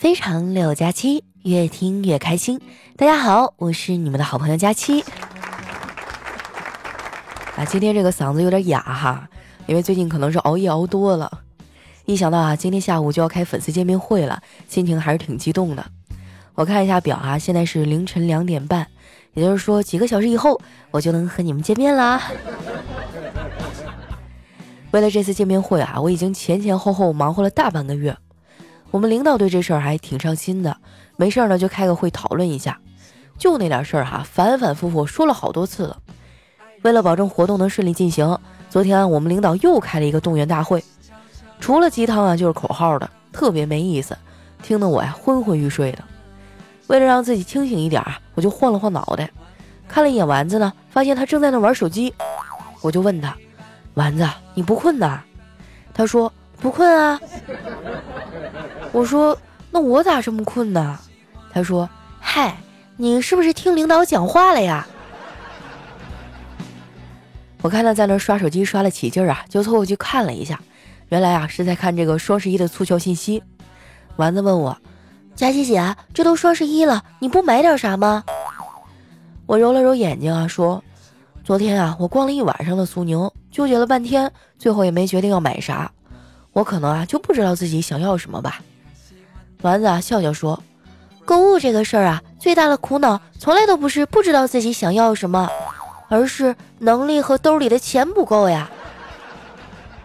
非常六加七，越听越开心。大家好，我是你们的好朋友佳期。啊，今天这个嗓子有点哑哈，因为最近可能是熬夜熬多了。一想到啊，今天下午就要开粉丝见面会了，心情还是挺激动的。我看一下表啊，现在是凌晨两点半，也就是说几个小时以后我就能和你们见面啦。为了这次见面会啊，我已经前前后后忙活了大半个月。我们领导对这事儿还挺上心的，没事儿呢就开个会讨论一下。就那点事儿哈，反反复复说了好多次了。为了保证活动能顺利进行，昨天我们领导又开了一个动员大会，除了鸡汤啊就是口号的，特别没意思，听得我呀昏昏欲睡的。为了让自己清醒一点啊，我就晃了晃脑袋，看了一眼丸子呢，发现他正在那玩手机，我就问他：“丸子，你不困呐？”他说：“不困啊。”我说：“那我咋这么困呢？”他说：“嗨，你是不是听领导讲话了呀？”我看他在那刷手机刷了起劲儿啊，就凑过去看了一下，原来啊是在看这个双十一的促销信息。丸子问我：“佳琪姐，这都双十一了，你不买点啥吗？”我揉了揉眼睛啊，说：“昨天啊，我逛了一晚上的苏宁，纠结了半天，最后也没决定要买啥。我可能啊就不知道自己想要什么吧。”丸子啊笑笑说：“购物这个事儿啊，最大的苦恼从来都不是不知道自己想要什么，而是能力和兜里的钱不够呀。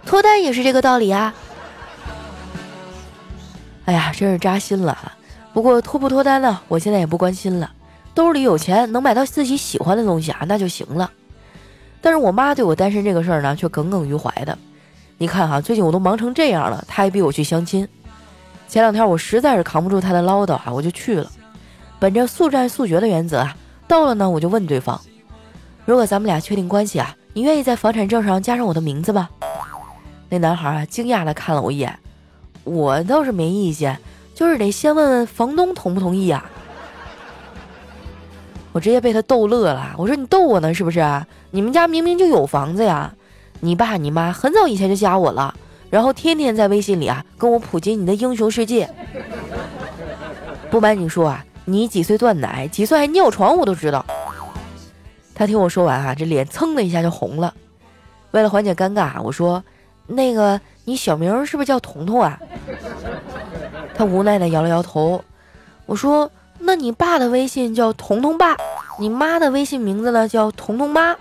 脱单也是这个道理啊。”哎呀，真是扎心了。不过脱不脱单呢，我现在也不关心了。兜里有钱，能买到自己喜欢的东西啊，那就行了。但是我妈对我单身这个事儿呢，却耿耿于怀的。你看哈，最近我都忙成这样了，她还逼我去相亲。前两天我实在是扛不住他的唠叨啊，我就去了。本着速战速决的原则啊，到了呢我就问对方：如果咱们俩确定关系啊，你愿意在房产证上加上我的名字吗？那男孩啊惊讶的看了我一眼，我倒是没意见，就是得先问问房东同不同意啊。我直接被他逗乐了，我说你逗我呢是不是啊？你们家明明就有房子呀，你爸你妈很早以前就加我了。然后天天在微信里啊跟我普及你的英雄世界。不瞒你说啊，你几岁断奶，几岁还尿床，我都知道。他听我说完啊，这脸蹭的一下就红了。为了缓解尴尬，我说：“那个，你小名是不是叫彤彤啊？”他无奈的摇了摇头。我说：“那你爸的微信叫彤彤爸，你妈的微信名字呢叫彤彤妈，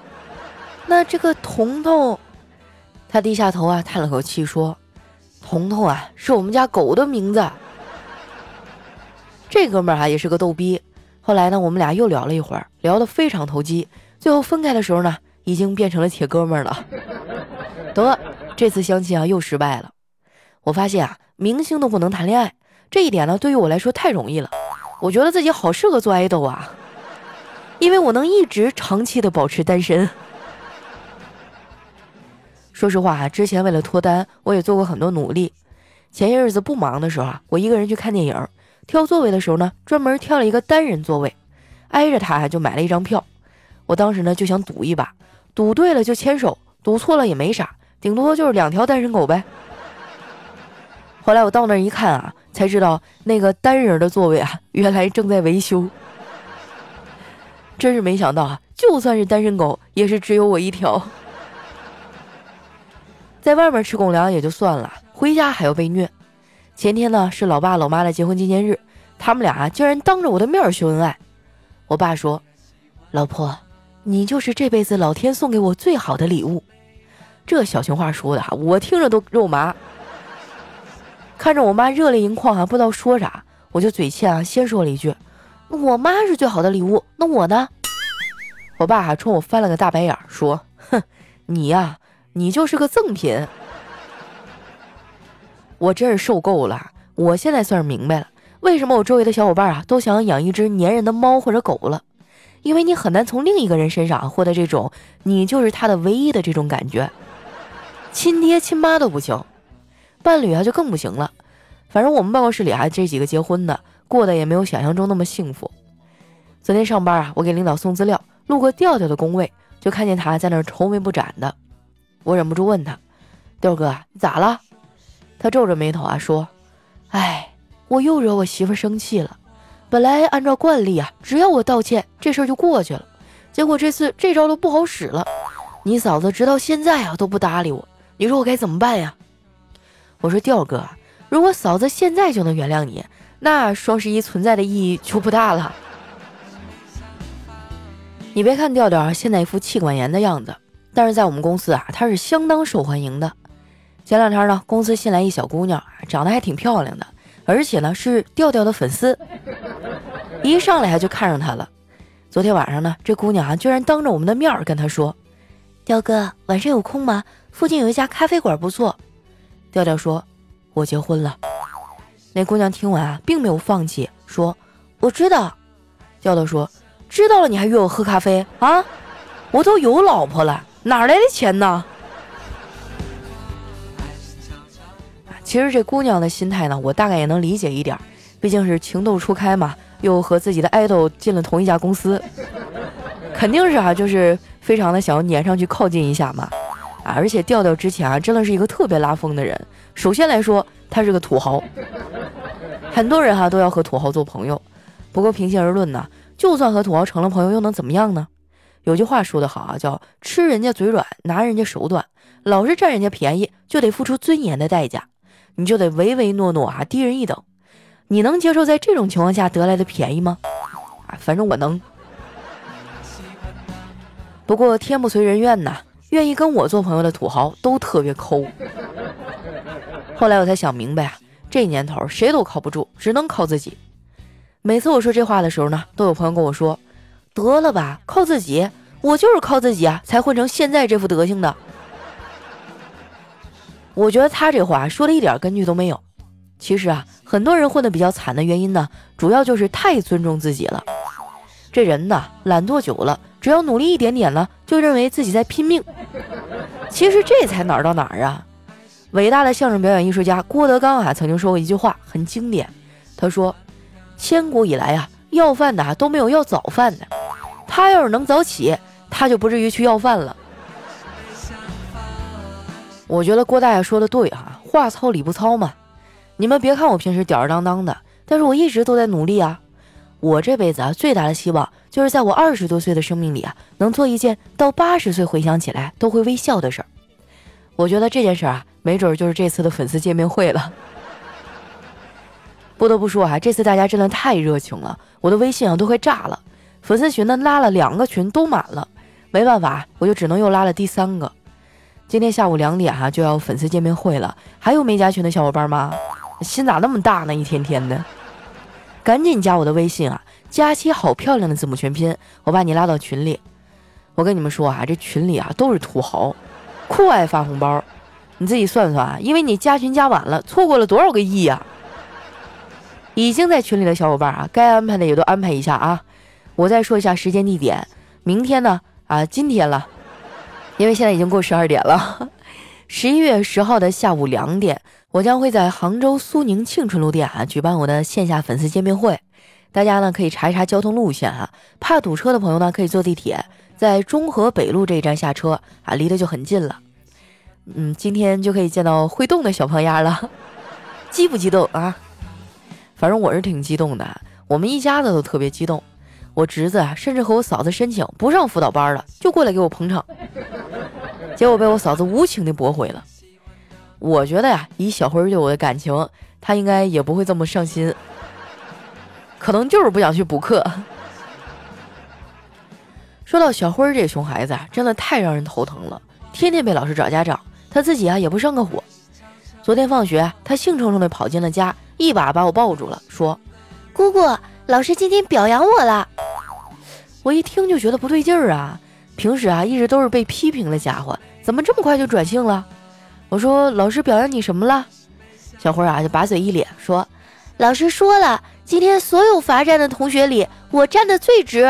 那这个彤彤。”他低下头啊，叹了口气说：“彤彤啊，是我们家狗的名字。”这哥们儿啊，也是个逗逼。后来呢，我们俩又聊了一会儿，聊得非常投机。最后分开的时候呢，已经变成了铁哥们儿了。得，这次相亲啊，又失败了。我发现啊，明星都不能谈恋爱，这一点呢，对于我来说太容易了。我觉得自己好适合做爱豆啊，因为我能一直长期的保持单身。说实话啊，之前为了脱单，我也做过很多努力。前些日子不忙的时候啊，我一个人去看电影，挑座位的时候呢，专门挑了一个单人座位，挨着他就买了一张票。我当时呢就想赌一把，赌对了就牵手，赌错了也没啥，顶多就是两条单身狗呗。后来我到那儿一看啊，才知道那个单人的座位啊，原来正在维修。真是没想到啊，就算是单身狗，也是只有我一条。在外面吃狗粮也就算了，回家还要被虐。前天呢是老爸老妈的结婚纪念日，他们俩竟然当着我的面秀恩爱。我爸说：“老婆，你就是这辈子老天送给我最好的礼物。”这小情话说的哈，我听着都肉麻。看着我妈热泪盈眶啊，不知道说啥，我就嘴欠啊，先说了一句：“我妈是最好的礼物，那我呢？”我爸还冲我翻了个大白眼，说：“哼，你呀。”你就是个赠品，我真是受够了。我现在算是明白了，为什么我周围的小伙伴啊都想养一只粘人的猫或者狗了，因为你很难从另一个人身上获得这种你就是他的唯一的这种感觉，亲爹亲妈都不行，伴侣啊就更不行了。反正我们办公室里啊这几个结婚的，过得也没有想象中那么幸福。昨天上班啊，我给领导送资料，路过调调的工位，就看见他在那愁眉不展的。我忍不住问他：“调哥，你咋了？”他皱着眉头啊说：“哎，我。”又惹我媳妇生气了。本来按照惯例啊，只要我道歉，这事儿就过去了。结果这次这招都不好使了，你嫂子直到现在啊都不搭理我，你说我该怎么办呀？我说调哥，如果嫂子现在就能原谅你，那双十一存在的意义就不大了。你别看调调现在一副气管炎的样子，但是在我们公司啊他是相当受欢迎的。前两天呢，公司新来一小姑娘，长得还挺漂亮的，而且呢是调调的粉丝，一上来就看上他了。昨天晚上呢，这姑娘啊，居然当着我们的面跟他说：“调哥，晚上有空吗？附近有一家咖啡馆不错。”调调说：“我结婚了。”那姑娘听完啊，并没有放弃，说：“我知道。”调调说：“知道了你还约我喝咖啡啊？我都有老婆了，哪来的钱呢？”其实这姑娘的心态呢，我大概也能理解一点，毕竟是情窦初开嘛。又和自己的爱豆进了同一家公司，肯定是啊，就是非常的想要粘上去靠近一下嘛，啊！而且调调之前啊，真的是一个特别拉风的人。首先来说，他是个土豪，很多人哈都要和土豪做朋友。不过平心而论呢，就算和土豪成了朋友，又能怎么样呢？有句话说得好啊，叫吃人家嘴软，拿人家手短，老是占人家便宜，就得付出尊严的代价，你就得唯唯诺诺啊，低人一等。你能接受在这种情况下得来的便宜吗？啊，反正我能。不过天不随人愿呐，愿意跟我做朋友的土豪都特别抠。后来我才想明白啊，这年头谁都靠不住，只能靠自己。每次我说这话的时候呢，都有朋友跟我说：“得了吧，靠自己，我就是靠自己啊，才混成现在这副德行的。”我觉得他这话说的一点根据都没有。其实啊，很多人混得比较惨的原因呢，主要就是太尊重自己了。这人呐，懒惰久了，只要努力一点点呢，就认为自己在拼命。其实这才哪儿到哪儿啊！伟大的相声表演艺术家郭德纲啊，曾经说过一句话，很经典。他说：“千古以来啊，要饭的都没有要早饭的。他要是能早起，他就不至于去要饭了。”我觉得郭大爷说的对哈，话糙理不糙嘛。你们别看我平时吊儿郎当的，但是我一直都在努力啊！我这辈子啊，最大的希望就是在我二十多岁的生命里啊，能做一件到八十岁回想起来都会微笑的事儿。我觉得这件事啊，没准就是这次的粉丝见面会了。不得不说啊，这次大家真的太热情了，我的微信啊都快炸了，粉丝群呢拉了两个群都满了，没办法，我就只能又拉了第三个。今天下午两点哈就要粉丝见面会了，还有没加群的小伙伴吗？心咋那么大呢？一天天的，赶紧加我的微信啊！佳期好漂亮的字母全拼，我把你拉到群里。我跟你们说啊，这群里啊都是土豪，酷爱发红包。你自己算算啊，因为你加群加晚了，错过了多少个亿呀！已经在群里的小伙伴啊，该安排的也都安排一下啊。我再说一下时间地点，明天呢啊，今天了，因为现在已经过十二点了。十一月十号的下午两点。我将会在杭州苏宁庆春路店啊举办我的线下粉丝见面会，大家呢可以查一查交通路线哈，怕堵车的朋友呢可以坐地铁，在中河北路这一站下车啊，离得就很近了。嗯，今天就可以见到会动的小胖丫了，激不激动啊？反正我是挺激动的，我们一家子都特别激动。我侄子啊，甚至和我嫂子申请不上辅导班了，就过来给我捧场，结果被我嫂子无情的驳回了。我觉得呀，以小辉对我的感情，他应该也不会这么上心，可能就是不想去补课。说到小辉这熊孩子啊，真的太让人头疼了，天天被老师找家长，他自己啊也不上个火。昨天放学，他兴冲冲地跑进了家，一把把我抱住了，说：“姑姑，老师今天表扬我了。”我一听就觉得不对劲儿啊，平时啊一直都是被批评的家伙，怎么这么快就转性了？我说老师表扬你什么了？小辉啊就把嘴一咧说：“老师说了，今天所有罚站的同学里，我站的最直。”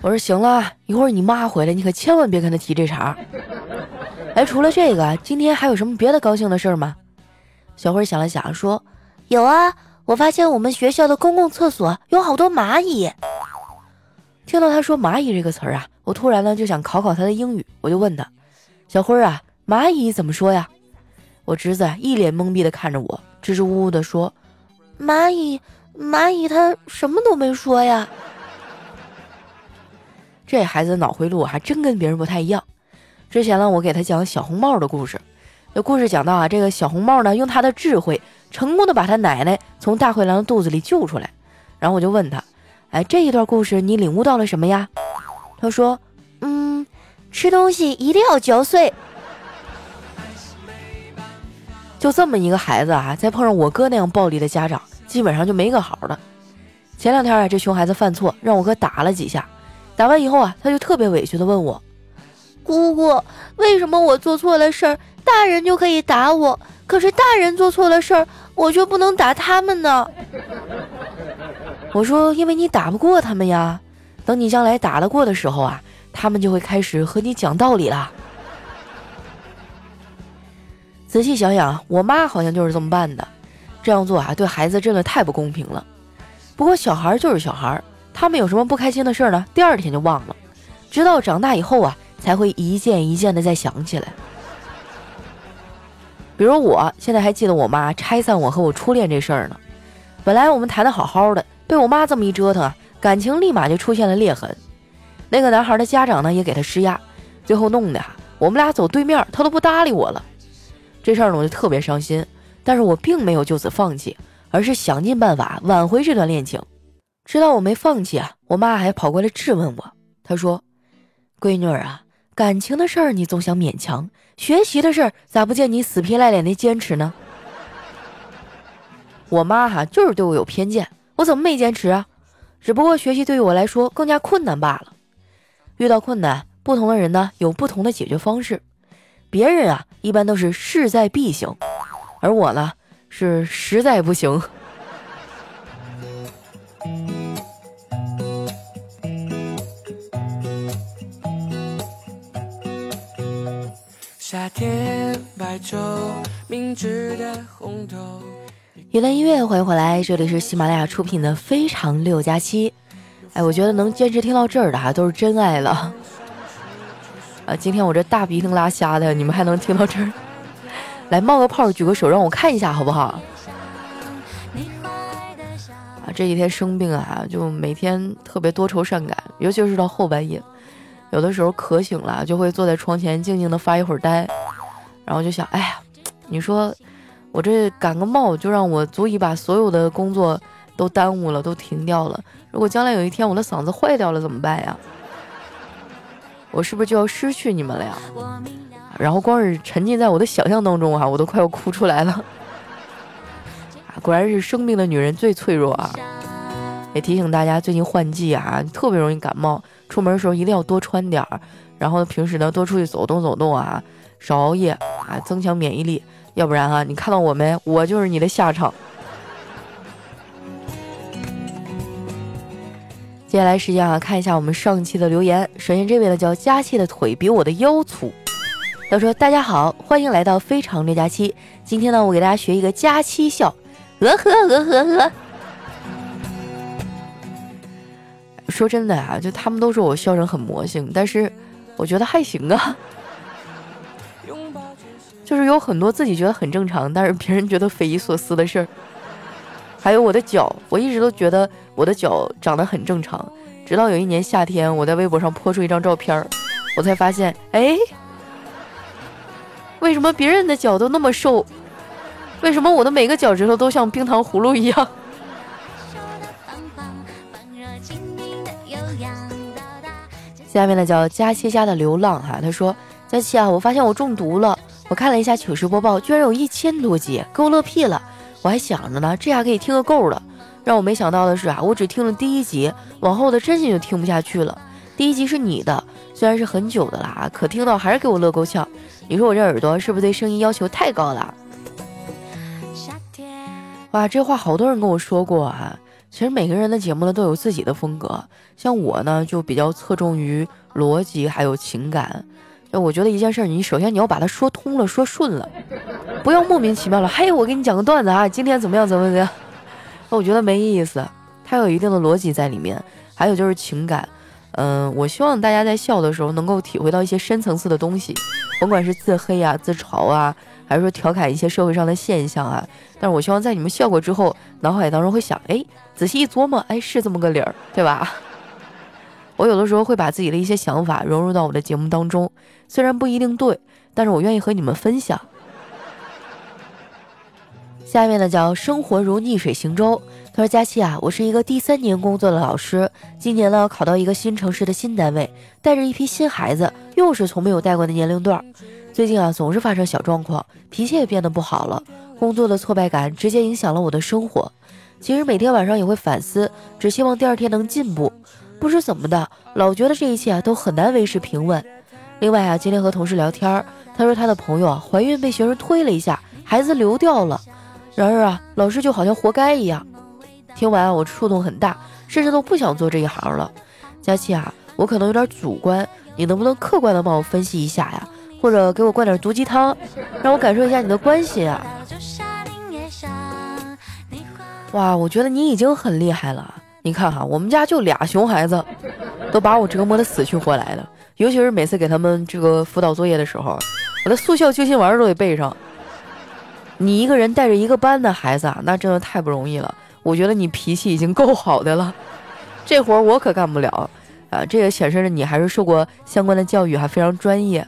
我说行了，一会儿你妈回来，你可千万别跟她提这茬。哎，除了这个，今天还有什么别的高兴的事儿吗？小辉想了想说：“有啊，我发现我们学校的公共厕所有好多蚂蚁。”听到他说“蚂蚁”这个词儿啊，我突然呢就想考考他的英语，我就问他。小辉儿啊，蚂蚁怎么说呀？我侄子一脸懵逼的看着我，支支吾吾地说：“蚂蚁，蚂蚁，它什么都没说呀。”这孩子脑回路还真跟别人不太一样。之前呢，我给他讲小红帽的故事。这故事讲到啊，这个小红帽呢，用他的智慧，成功的把他奶奶从大灰狼的肚子里救出来。然后我就问他，哎，这一段故事你领悟到了什么呀？他说，嗯，吃东西一定要嚼碎。就这么一个孩子啊，再碰上我哥那样暴力的家长，基本上就没个好的。前两天啊，这熊孩子犯错，让我哥打了几下。打完以后啊，他就特别委屈的问我：“姑姑，为什么我做错了事儿，大人就可以打我？可是大人做错了事儿，我却不能打他们呢？”我说：“因为你打不过他们呀，等你将来打得过的时候啊，他们就会开始和你讲道理了。”仔细想想，我妈好像就是这么办的。这样做啊，对孩子真的太不公平了。不过小孩就是小孩。他们有什么不开心的事儿呢？第二天就忘了，直到长大以后啊，才会一件一件的再想起来。比如我现在还记得我妈拆散我和我初恋这事儿呢。本来我们谈的好好的，被我妈这么一折腾，感情立马就出现了裂痕。那个男孩的家长呢，也给他施压，最后弄的，我们俩走对面，他都不搭理我了。这事儿呢，我就特别伤心。但是我并没有就此放弃，而是想尽办法挽回这段恋情。知道我没放弃啊，我妈还跑过来质问我。她说：“闺女啊，感情的事儿你总想勉强，学习的事儿咋不见你死皮赖脸的坚持呢？”我妈哈就是对我有偏见，我怎么没坚持啊？只不过学习对于我来说更加困难罢了。遇到困难，不同的人呢有不同的解决方式。别人啊一般都是势在必行，而我呢是实在不行。天白昼，明治的红豆。一段音乐，欢迎回来，这里是喜马拉雅出品的《非常六加七》。哎，我觉得能坚持听到这儿的哈，都是真爱了。啊，今天我这大鼻涕拉瞎的，你们还能听到这儿？来冒个泡，举个手，让我看一下好不好？啊，这几天生病啊，就每天特别多愁善感，尤其是到后半夜。有的时候渴醒了，就会坐在窗前静静的发一会儿呆，然后就想，哎呀，你说我这感个冒就让我足以把所有的工作都耽误了，都停掉了。如果将来有一天我的嗓子坏掉了怎么办呀？我是不是就要失去你们了呀？然后光是沉浸在我的想象当中啊，我都快要哭出来了。果然是生病的女人最脆弱啊！也提醒大家，最近换季啊，特别容易感冒。出门的时候一定要多穿点儿，然后平时呢多出去走动走动啊，少熬夜啊，增强免疫力。要不然啊，你看到我没？我就是你的下场。接下来时间啊，看一下我们上期的留言。首先这位呢叫佳期的腿比我的腰粗，他说：“大家好，欢迎来到非常六加七。今天呢，我给大家学一个佳期笑，呃呵呃呵呵。”说真的啊，就他们都说我笑声很魔性，但是我觉得还行啊。就是有很多自己觉得很正常，但是别人觉得匪夷所思的事儿。还有我的脚，我一直都觉得我的脚长得很正常，直到有一年夏天，我在微博上泼出一张照片，我才发现，哎，为什么别人的脚都那么瘦？为什么我的每个脚趾头都像冰糖葫芦一样？下面呢叫佳期家的流浪哈，他说佳期啊，我发现我中毒了，我看了一下糗事播报，居然有一千多集，给我乐屁了。我还想着呢，这下可以听个够了。让我没想到的是啊，我只听了第一集，往后的真心就听不下去了。第一集是你的，虽然是很久的啦，可听到还是给我乐够呛。你说我这耳朵是不是对声音要求太高了？哇，这话好多人跟我说过啊。其实每个人的节目呢都有自己的风格，像我呢就比较侧重于逻辑还有情感。那我觉得一件事儿，你首先你要把它说通了，说顺了，不要莫名其妙了。嘿，我给你讲个段子啊，今天怎么样，怎么怎么样？那我觉得没意思。它有一定的逻辑在里面，还有就是情感。嗯，我希望大家在笑的时候能够体会到一些深层次的东西，甭管是自黑啊、自嘲啊，还是说调侃一些社会上的现象啊。但是我希望在你们笑过之后，脑海当中会想，哎，仔细一琢磨，哎，是这么个理儿，对吧？我有的时候会把自己的一些想法融入到我的节目当中，虽然不一定对，但是我愿意和你们分享。下面呢叫生活如逆水行舟。他说：“佳期啊，我是一个第三年工作的老师，今年呢考到一个新城市的新单位，带着一批新孩子，又是从没有带过的年龄段。最近啊总是发生小状况，脾气也变得不好了。工作的挫败感直接影响了我的生活。其实每天晚上也会反思，只希望第二天能进步。不知怎么的，老觉得这一切啊都很难维持平稳。另外啊，今天和同事聊天，他说他的朋友啊怀孕被学生推了一下，孩子流掉了。然而啊，老师就好像活该一样。”听完我触动很大，甚至都不想做这一行了。佳琪啊，我可能有点主观，你能不能客观的帮我分析一下呀？或者给我灌点毒鸡汤，让我感受一下你的关心啊！哇，我觉得你已经很厉害了。你看哈，我们家就俩熊孩子，都把我折磨的死去活来的。尤其是每次给他们这个辅导作业的时候，我的速效救心丸都得备上。你一个人带着一个班的孩子啊，那真的太不容易了。我觉得你脾气已经够好的了，这活我可干不了啊！这也显示着你还是受过相关的教育，还非常专业。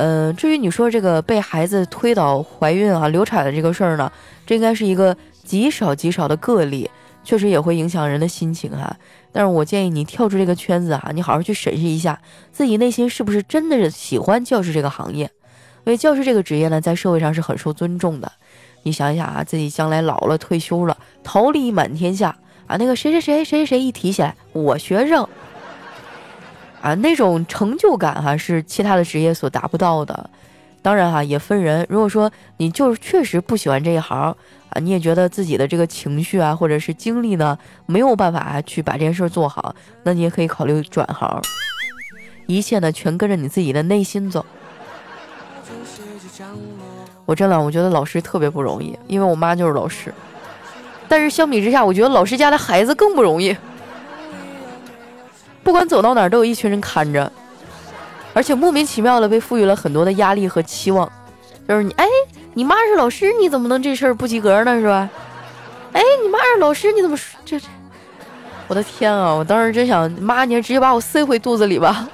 嗯，至于你说这个被孩子推倒怀孕啊、流产的这个事儿呢，这应该是一个极少极少的个例，确实也会影响人的心情哈。但是我建议你跳出这个圈子啊，你好好去审视一下自己内心是不是真的是喜欢教师这个行业，因为教师这个职业呢，在社会上是很受尊重的。你想一想啊，自己将来老了退休了，桃李满天下啊，那个谁谁谁谁谁一提起来，我学生啊，那种成就感哈是其他的职业所达不到的。当然哈，也分人。如果说你就是确实不喜欢这一行啊，你也觉得自己的这个情绪啊或者是精力呢没有办法去把这件事做好，那你也可以考虑转行。一切呢全跟着你自己的内心走。我真的，我觉得老师特别不容易，因为我妈就是老师。但是相比之下，我觉得老师家的孩子更不容易。不管走到哪儿，都有一群人看着，而且莫名其妙的被赋予了很多的压力和期望。就是你，哎，你妈是老师，你怎么能这事儿不及格呢？是吧？哎，你妈是老师，你怎么这这？我的天啊！我当时真想，妈，你直接把我塞回肚子里吧。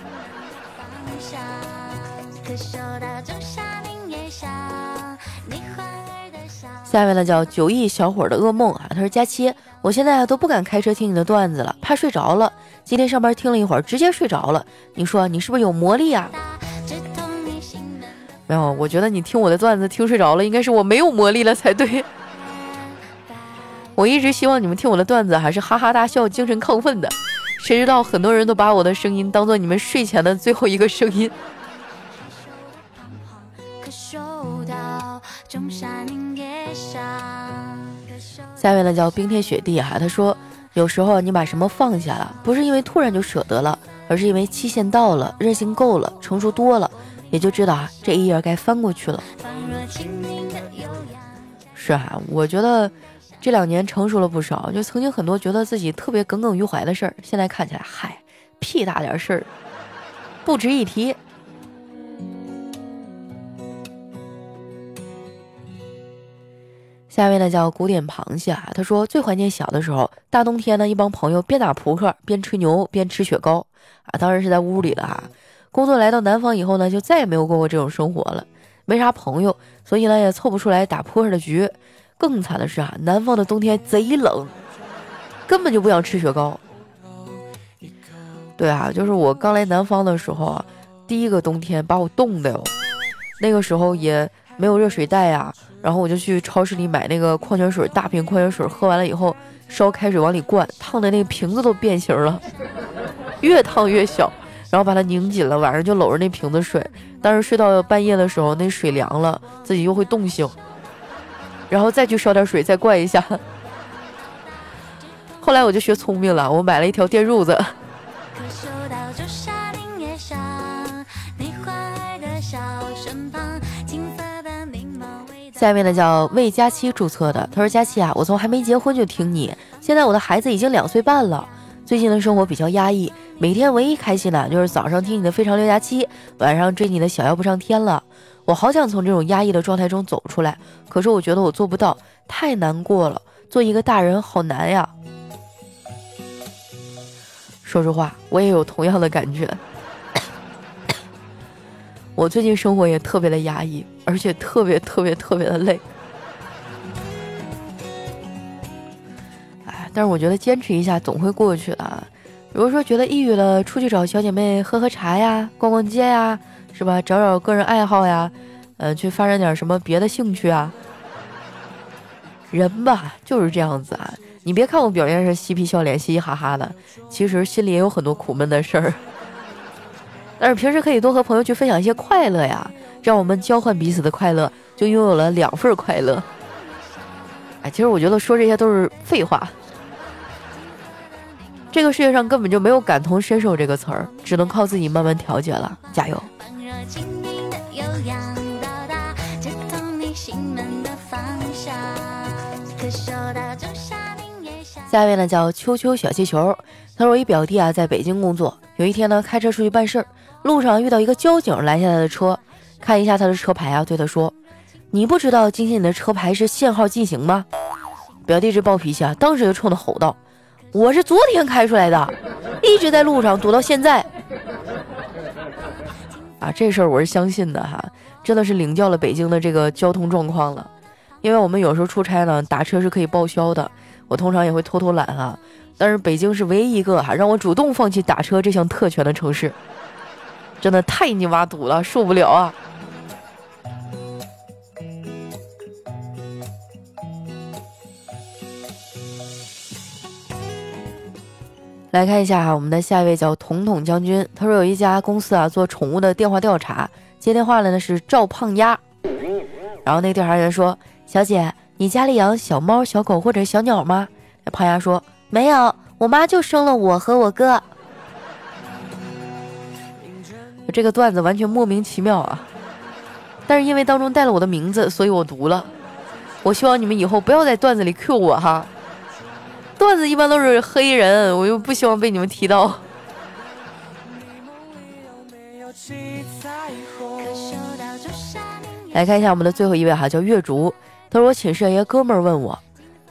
下面呢叫九亿小伙的噩梦啊，他说佳期，我现在都不敢开车听你的段子了，怕睡着了。今天上班听了一会儿，直接睡着了。你说你是不是有魔力啊？没有，我觉得你听我的段子听睡着了，应该是我没有魔力了才对。我一直希望你们听我的段子还是哈哈大笑、精神亢奋的，谁知道很多人都把我的声音当做你们睡前的最后一个声音。下面呢叫冰天雪地哈，他说有时候你把什么放下了，不是因为突然就舍得了，而是因为期限到了，韧性够了，成熟多了，也就知道啊这一页该翻过去了。是啊，我觉得这两年成熟了不少，就曾经很多觉得自己特别耿耿于怀的事儿，现在看起来嗨屁大点事儿，不值一提。下面呢叫古典螃蟹啊，他说最怀念小的时候，大冬天呢，一帮朋友边打扑克边吹牛边吃雪糕啊，当然是在屋里了哈。工作来到南方以后呢，就再也没有过过这种生活了，没啥朋友，所以呢也凑不出来打扑克的局。更惨的是啊，南方的冬天贼冷，根本就不想吃雪糕。对啊，就是我刚来南方的时候啊，第一个冬天把我冻的哟，那个时候也没有热水袋呀。然后我就去超市里买那个矿泉水，大瓶矿泉水，喝完了以后烧开水往里灌，烫的那个瓶子都变形了，越烫越小，然后把它拧紧了，晚上就搂着那瓶子睡。但是睡到半夜的时候，那水凉了，自己又会冻醒，然后再去烧点水再灌一下。后来我就学聪明了，我买了一条电褥子。下面呢叫为佳期注册的，他说佳期啊，我从还没结婚就听你，现在我的孩子已经两岁半了，最近的生活比较压抑，每天唯一开心的就是早上听你的非常六加七，晚上追你的小妖不上天了。我好想从这种压抑的状态中走出来，可是我觉得我做不到，太难过了。做一个大人好难呀。说实话，我也有同样的感觉。我最近生活也特别的压抑，而且特别特别特别的累。哎，但是我觉得坚持一下总会过去的。比如说觉得抑郁了，出去找小姐妹喝喝茶呀，逛逛街呀，是吧？找找个人爱好呀，呃，去发展点什么别的兴趣啊。人吧就是这样子啊，你别看我表面上嬉皮笑脸、嘻嘻哈哈的，其实心里也有很多苦闷的事儿。但是平时可以多和朋友去分享一些快乐呀，让我们交换彼此的快乐，就拥有了两份快乐。哎，其实我觉得说这些都是废话。这个世界上根本就没有感同身受这个词儿，只能靠自己慢慢调节了。加油！下一位呢叫秋秋小气球，他说我一表弟啊在北京工作，有一天呢开车出去办事儿，路上遇到一个交警拦下他的车，看一下他的车牌啊，对他说：“你不知道今天你的车牌是限号禁行吗？”表弟这暴脾气啊，当时就冲他吼道。我是昨天开出来的，一直在路上堵到现在。啊，这事儿我是相信的哈，真的是领教了北京的这个交通状况了。因为我们有时候出差呢，打车是可以报销的，我通常也会偷偷懒哈。但是北京是唯一一个哈让我主动放弃打车这项特权的城市，真的太你妈堵了，受不了啊！来看一下哈，我们的下一位叫统统将军，他说有一家公司啊做宠物的电话调查，接电话的呢是赵胖丫，然后那个调查员说：“小姐，你家里养小猫、小狗或者小鸟吗？”胖丫说：“没有，我妈就生了我和我哥。”这个段子完全莫名其妙啊，但是因为当中带了我的名字，所以我读了。我希望你们以后不要在段子里 Q 我哈。段子一般都是黑人，我又不希望被你们提到。来看一下我们的最后一位哈，叫月竹。他说我寝室一个哥们儿问我，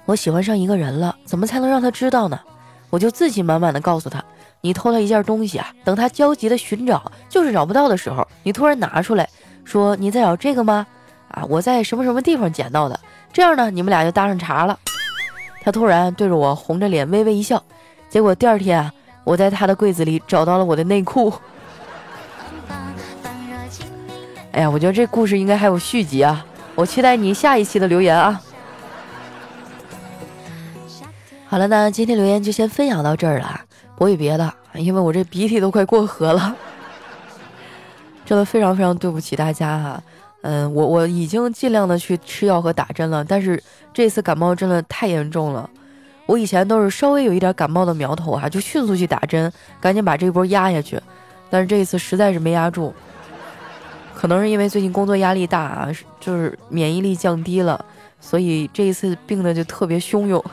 我喜欢上一个人了，怎么才能让他知道呢？我就自信满满的告诉他，你偷他一件东西啊，等他焦急的寻找，就是找不到的时候，你突然拿出来，说你在找这个吗？啊，我在什么什么地方捡到的。这样呢，你们俩就搭上茬了。他突然对着我红着脸微微一笑，结果第二天啊，我在他的柜子里找到了我的内裤。哎呀，我觉得这故事应该还有续集啊！我期待你下一期的留言啊！好了，那今天留言就先分享到这儿了，不会别的，因为我这鼻涕都快过河了，真的非常非常对不起大家哈。嗯，我我已经尽量的去吃药和打针了，但是这次感冒真的太严重了。我以前都是稍微有一点感冒的苗头哈，就迅速去打针，赶紧把这波压下去。但是这一次实在是没压住，可能是因为最近工作压力大啊，就是免疫力降低了，所以这一次病的就特别汹涌。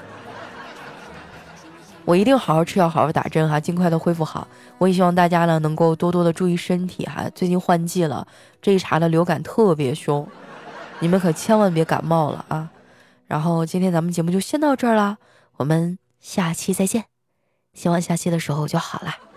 我一定好好吃药，好好打针哈，尽快的恢复好。我也希望大家呢能够多多的注意身体哈。最近换季了，这一茬的流感特别凶，你们可千万别感冒了啊。然后今天咱们节目就先到这儿了，我们下期再见。希望下期的时候就好了。